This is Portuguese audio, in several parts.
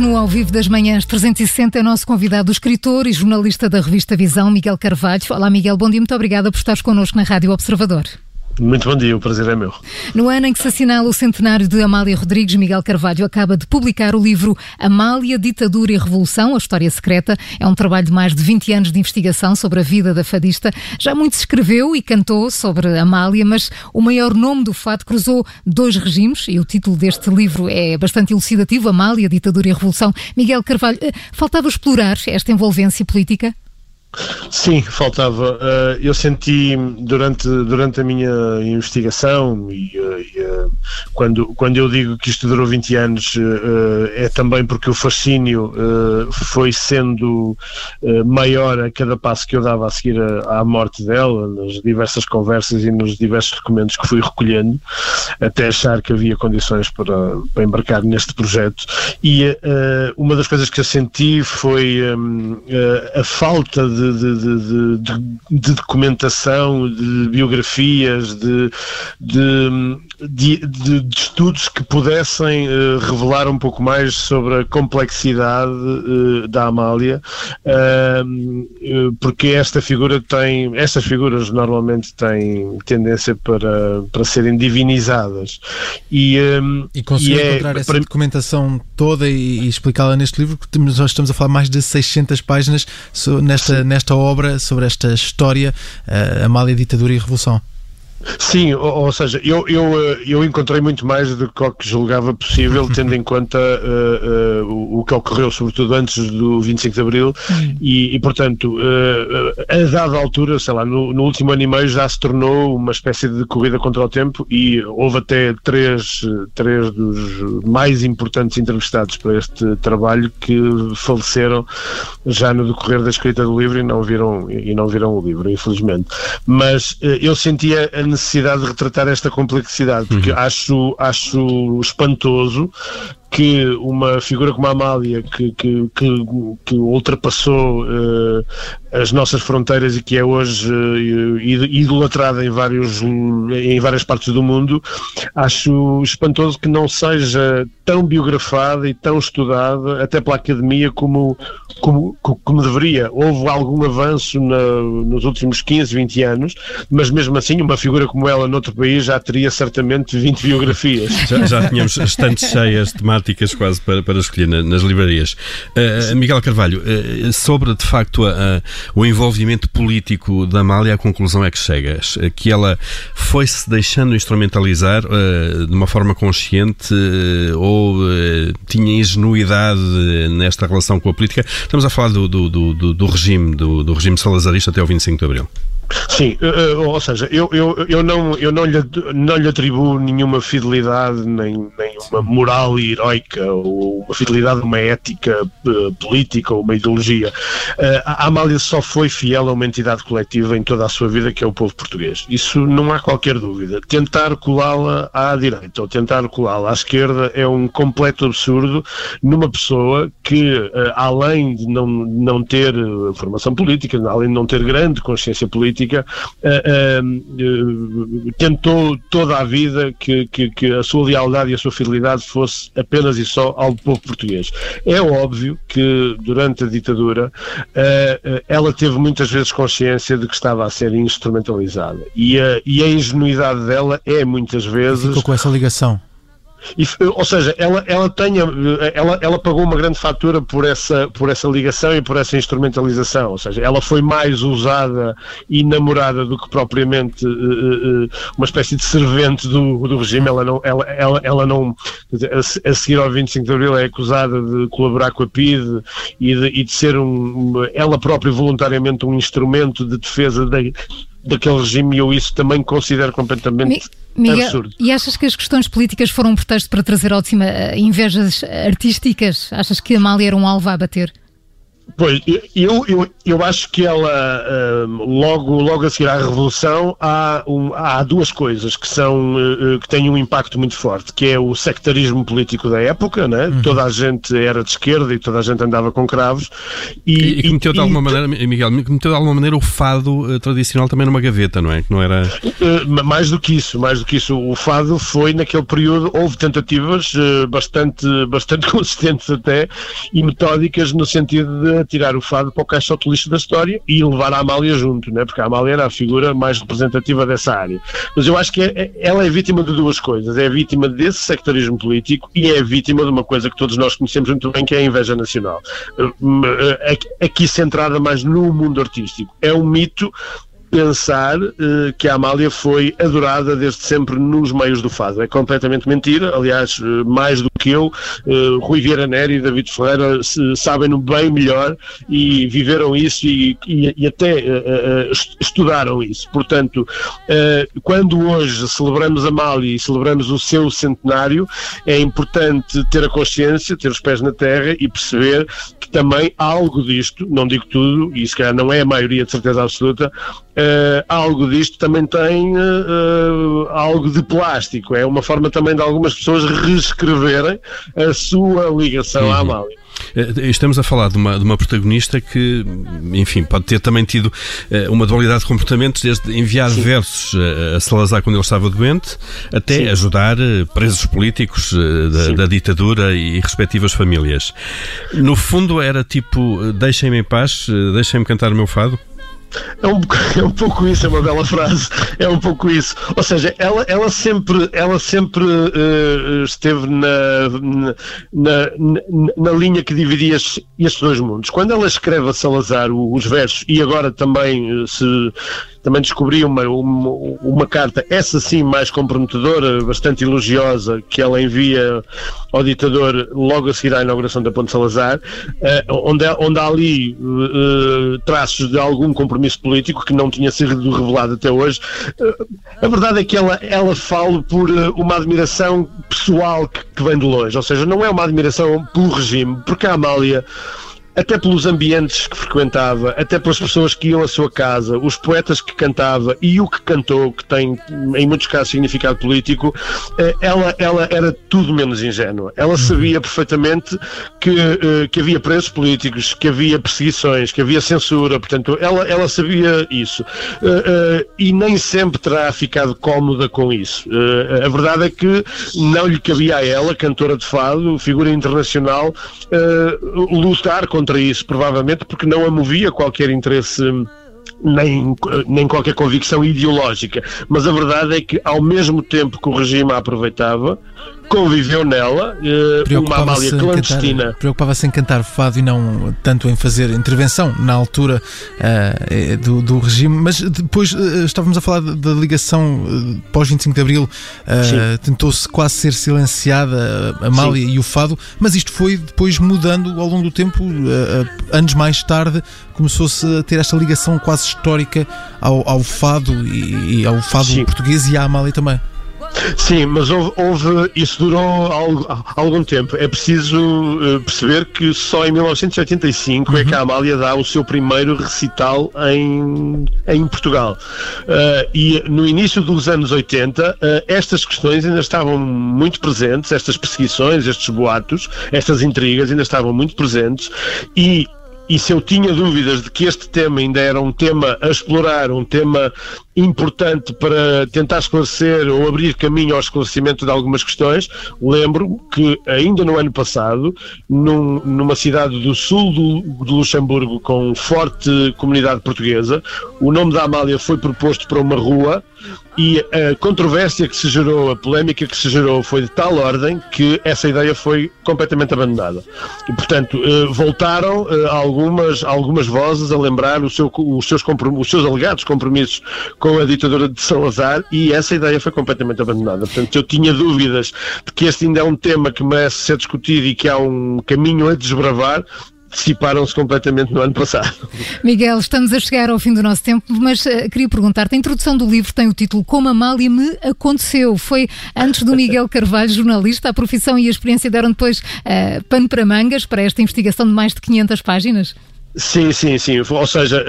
No Ao Vivo das Manhãs 360, é nosso convidado, o escritor e jornalista da revista Visão, Miguel Carvalho. Olá, Miguel, bom dia, muito obrigada por estares connosco na Rádio Observador. Muito bom dia, o prazer é meu. No ano em que se assinala o centenário de Amália Rodrigues, Miguel Carvalho acaba de publicar o livro Amália, Ditadura e Revolução, a História Secreta. É um trabalho de mais de 20 anos de investigação sobre a vida da fadista. Já muito se escreveu e cantou sobre Amália, mas o maior nome do fado cruzou dois regimes e o título deste livro é bastante elucidativo, Amália, Ditadura e Revolução. Miguel Carvalho, eh, faltava explorar esta envolvência política? Sim, faltava. Eh, eu senti durante, durante a minha investigação e, eh, e eh, quando, quando eu digo que isto durou 20 anos é também porque o fascínio foi sendo maior a cada passo que eu dava a seguir à morte dela, nas diversas conversas e nos diversos documentos que fui recolhendo, até achar que havia condições para, para embarcar neste projeto. E uma das coisas que eu senti foi a falta de de, de, documentação, de biografias, de, de, estudos que pudessem uh, revelar um pouco mais sobre a complexidade uh, da Amália, uh, porque esta figura tem, estas figuras normalmente têm tendência para, para serem divinizadas. E, e conseguir é, encontrar essa para... documentação toda e, e explicá-la neste livro, porque nós estamos a falar mais de 600 páginas nesta, nesta obra sobre esta história, uh, Amália, Ditadura e Revolução. Sim, ou, ou, seja, eu, eu, eh, eu encontrei muito mais do que o que julgava possível, tendo em conta uh, uh, o que ocorreu, sobretudo antes do 25 de Abril, e, e, portanto, uh, a dada altura, sei lá, no, no, último ano e meio já se tornou uma espécie de corrida contra o tempo e houve até três, três dos mais importantes entrevistados para este trabalho que faleceram já no decorrer da escrita do livro e não viram, e não viram o livro, infelizmente. Mas eu sentia a necessidade de retratar esta complexidade, porque uhum. acho, acho espantoso que uma figura como a Amália, que, que, que, que ultrapassou uh, as nossas fronteiras e que é hoje uh, idolatrada em, vários, em várias partes do mundo, acho espantoso que não seja tão biografada e tão estudada, até pela academia, como, como, como deveria. Houve algum avanço na, nos últimos 15, 20 anos, mas mesmo assim, uma figura como ela noutro país já teria certamente 20 biografias. Já, já tínhamos estantes cheias temáticas quase para, para escolher na, nas livrarias. Uh, Miguel Carvalho, uh, sobre de facto a, a, o envolvimento político da Amália, a conclusão é que chegas, que ela foi-se deixando instrumentalizar uh, de uma forma consciente ou tinha ingenuidade nesta relação com a política. Estamos a falar do, do, do, do regime, do, do regime salazarista até o 25 de Abril. Sim, uh, ou seja, eu, eu, eu, não, eu não, lhe, não lhe atribuo nenhuma fidelidade, nem, nem uma moral heroica, ou uma fidelidade uma ética uh, política ou uma ideologia. Uh, a Amália só foi fiel a uma entidade coletiva em toda a sua vida, que é o povo português. Isso não há qualquer dúvida. Tentar colá-la à direita ou tentar colá-la à esquerda é um completo absurdo numa pessoa que, além de não, não ter formação política, além de não ter grande consciência política, política, uh, uh, tentou toda a vida que, que, que, a sua lealdade e a sua fidelidade fosse apenas e só ao povo português. É óbvio que durante a ditadura ela teve muitas vezes consciência de que estava a ser instrumentalizada e a, e a ingenuidade dela é muitas vezes. Ficou com essa ligação. E, ou seja, ela, ela, tenha, ela, ela pagou uma grande fatura por essa, por essa ligação e por essa instrumentalização. Ou seja, ela foi mais usada e namorada do que propriamente uh, uh, uma espécie de servente do, do regime. Ela não, ela, ela, ela não a, a seguir ao 25 de Abril é acusada de colaborar com a PIDE e de, e de ser um, ela própria voluntariamente um instrumento de defesa da, daquele regime e eu isso também considero completamente Miguel, absurdo. E achas que as questões políticas foram um pretexto para trazer ao de cima uh, invejas artísticas? Achas que a Amália era um alvo a bater? Pois, eu, eu, eu acho que ela, uh, logo, logo a seguir à Revolução, há, há duas coisas que, são, uh, que têm um impacto muito forte, que é o sectarismo político da época, né? Uhum. toda a gente era de esquerda e toda a gente andava com cravos. E, e, e que meteu de alguma maneira, Miguel, meteu de alguma maneira o fado uh, tradicional também numa gaveta, não é? Que não era... mais do que isso, mais do que isso. O fado foi, naquele período, houve tentativas bastante, bastante consistentes até e metódicas no sentido de tirar o fado para o caixote lixo da história e levar a Amália junto, né? porque a Amália era a figura mais representativa dessa área. Mas eu acho que é, é, ela é vítima de duas coisas: é vítima desse sectarismo político e é vítima de uma coisa que todos nós conhecemos muito bem, que é a inveja nacional. Aqui centrada mais no mundo artístico. É um mito pensar uh, que a Amália foi adorada desde sempre nos meios do fado. É completamente mentira. Aliás, uh, mais do que eu, uh, Rui Vieira Neri e David Ferreira sabem-no bem melhor e viveram isso e, e, e até estudaram isso. Portanto, quando hoje celebramos a Amália e celebramos o seu centenário, é importante ter a consciência, ter os pés na terra e perceber que também algo disto, não digo tudo, e se calhar não é a maioria de certeza absoluta, uh, algo disto também tem uh, algo de plástico. É uma forma também de algumas pessoas reescreverem a sua ligação uhum. à Amália. Estamos a falar de uma, de uma protagonista que, enfim, pode ter também tido uma dualidade de comportamentos, desde enviar Sim. versos a Salazar quando ele estava doente, até Sim. ajudar presos políticos da, da, ditadura e respectivas famílias. No fundo, era tipo: deixem-me em paz, deixem-me cantar o meu fado. É um, é um pouco isso, é uma bela frase. É um pouco isso. Ou seja, ela, ela sempre, ela sempre uh, esteve na, na, na, na, linha que dividia estes dois mundos. Quando ela escreve a Salazar os versos, e agora também eh, se também descobri uma, uma, uma, carta, essa sim mais comprometedora, bastante elogiosa, que ela envia ao ditador logo a seguir à inauguração da Ponte Salazar, uh, onde, onde há ali uh, traços de algum compromisso político que não tinha sido revelado até hoje. Uh, a verdade é que ela, ela fala por uma admiração pessoal que, que vem de longe, ou seja, não é uma admiração pelo regime, porque a Amália até pelos ambientes que frequentava, até pelas pessoas que iam à sua casa, os poetas que cantava e o que cantou, que tem em muitos casos significado político, eh, ela, ela era tudo menos ingênua. Ela uhum. sabia perfeitamente que, eh, que havia presos políticos, que havia perseguições, que havia censura, portanto, ela, ela sabia isso. Eh, e nem sempre terá ficado cómoda com isso. A verdade é que não lhe cabia a ela, cantora de fado, figura internacional, lutar contra contra isso, provavelmente porque não a movia qualquer interesse nem, nem qualquer convicção ideológica. Mas a verdade é que, ao mesmo tempo que o regime a aproveitava, conviveu nela, uh, uma Amália clandestina. Preocupava-se em cantar fado e não tanto em fazer intervenção na altura uh, do, do, regime, mas depois uh, estávamos a falar da ligação pós 25 de Abril, tentou-se quase ser silenciada a Amália Sim. e o fado, mas isto foi depois mudando ao longo do tempo, anos mais tarde começou-se a ter esta ligação quase histórica ao, ao fado e, e ao fado Sim. português e à Amália também. Sim, mas houve, houve, isso durou algo, algum tempo. É preciso uh, perceber que só em 1985 uhum. é que a Amália dá o seu primeiro recital em, em Portugal. Uh, e no início dos anos 80, uh, eh, estas questões ainda estavam muito presentes, estas perseguições, estes boatos, estas intrigas ainda estavam muito presentes e e se eu tinha dúvidas de que este tema ainda era um tema a explorar, um tema importante para tentar esclarecer ou abrir caminho ao esclarecimento de algumas questões, lembro que ainda no ano passado, num, numa cidade do sul do, de Luxemburgo com forte comunidade portuguesa, o nome da Amália foi proposto para uma rua e a controvérsia que se gerou, a polémica que se gerou foi de tal ordem que essa ideia foi completamente abandonada. E, portanto, eh, voltaram eh, algumas, algumas vozes a lembrar o seu, os, seus os seus alegados compromissos com a ditadura de Salazar e essa ideia foi completamente abandonada. Portanto, eu tinha dúvidas de que este ainda é um tema que merece ser discutido e que há um caminho a desbravar dissiparam-se completamente no ano passado. Miguel, estamos a chegar ao fim do nosso tempo, mas uh, queria perguntar-te, a introdução do livro tem o título Como a Mália me aconteceu. Foi antes do Miguel Carvalho, jornalista, a profissão e a experiência deram depois uh, pano para mangas para esta investigação de mais de 500 páginas? Sim, sim, sim. Ou seja,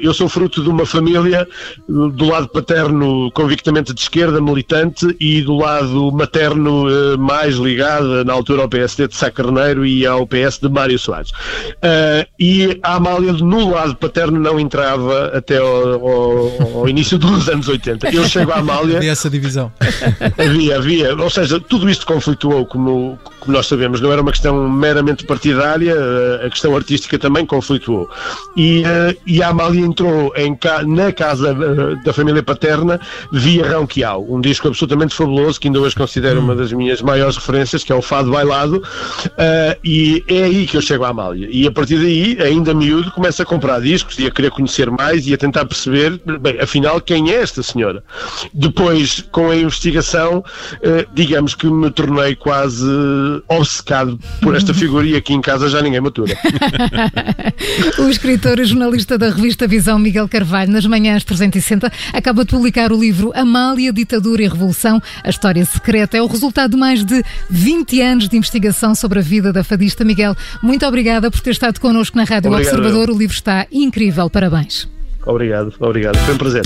eu sou fruto de uma família do lado paterno convictamente de esquerda, militante, e do lado materno mais ligada na altura ao PSD de Sá Carneiro e ao PS de Mário Soares. E a Amália no lado paterno não entrava até ao, ao, ao início dos anos 80. Eu chego à Amália. Havia essa divisão. Havia, havia. Ou seja, tudo isto conflituou, como, como nós sabemos. Não era uma questão meramente partidária, a questão artística também conflituou. E, uh, e a Amália entrou em, na casa uh, da família paterna via Ronquial, um disco absolutamente fabuloso que ainda hoje considero uma das minhas maiores referências, que é o Fado Bailado, uh, e é aí que eu chego à Amália. E a partir daí, ainda miúdo, começo a comprar discos e a querer conhecer mais e a tentar perceber, bem, afinal, quem é esta senhora. Depois, com a investigação, digamos que me tornei quase obcecado por esta figura e aqui em casa já ninguém matura. o escritor e jornalista da revista Visão, Miguel Carvalho, nas manhãs 360, acaba de publicar o livro Amália, Ditadura e Revolução, a história secreta. É o resultado de mais de 20 anos de investigação sobre a vida da fadista. Miguel, muito obrigada por ter estado connosco na Rádio Obrigado, Observador. O livro está incrível. Parabéns. Obrigado, obrigado. Foi um prazer.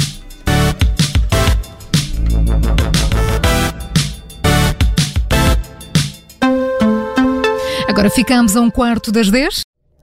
Agora ficamos a um quarto das 10.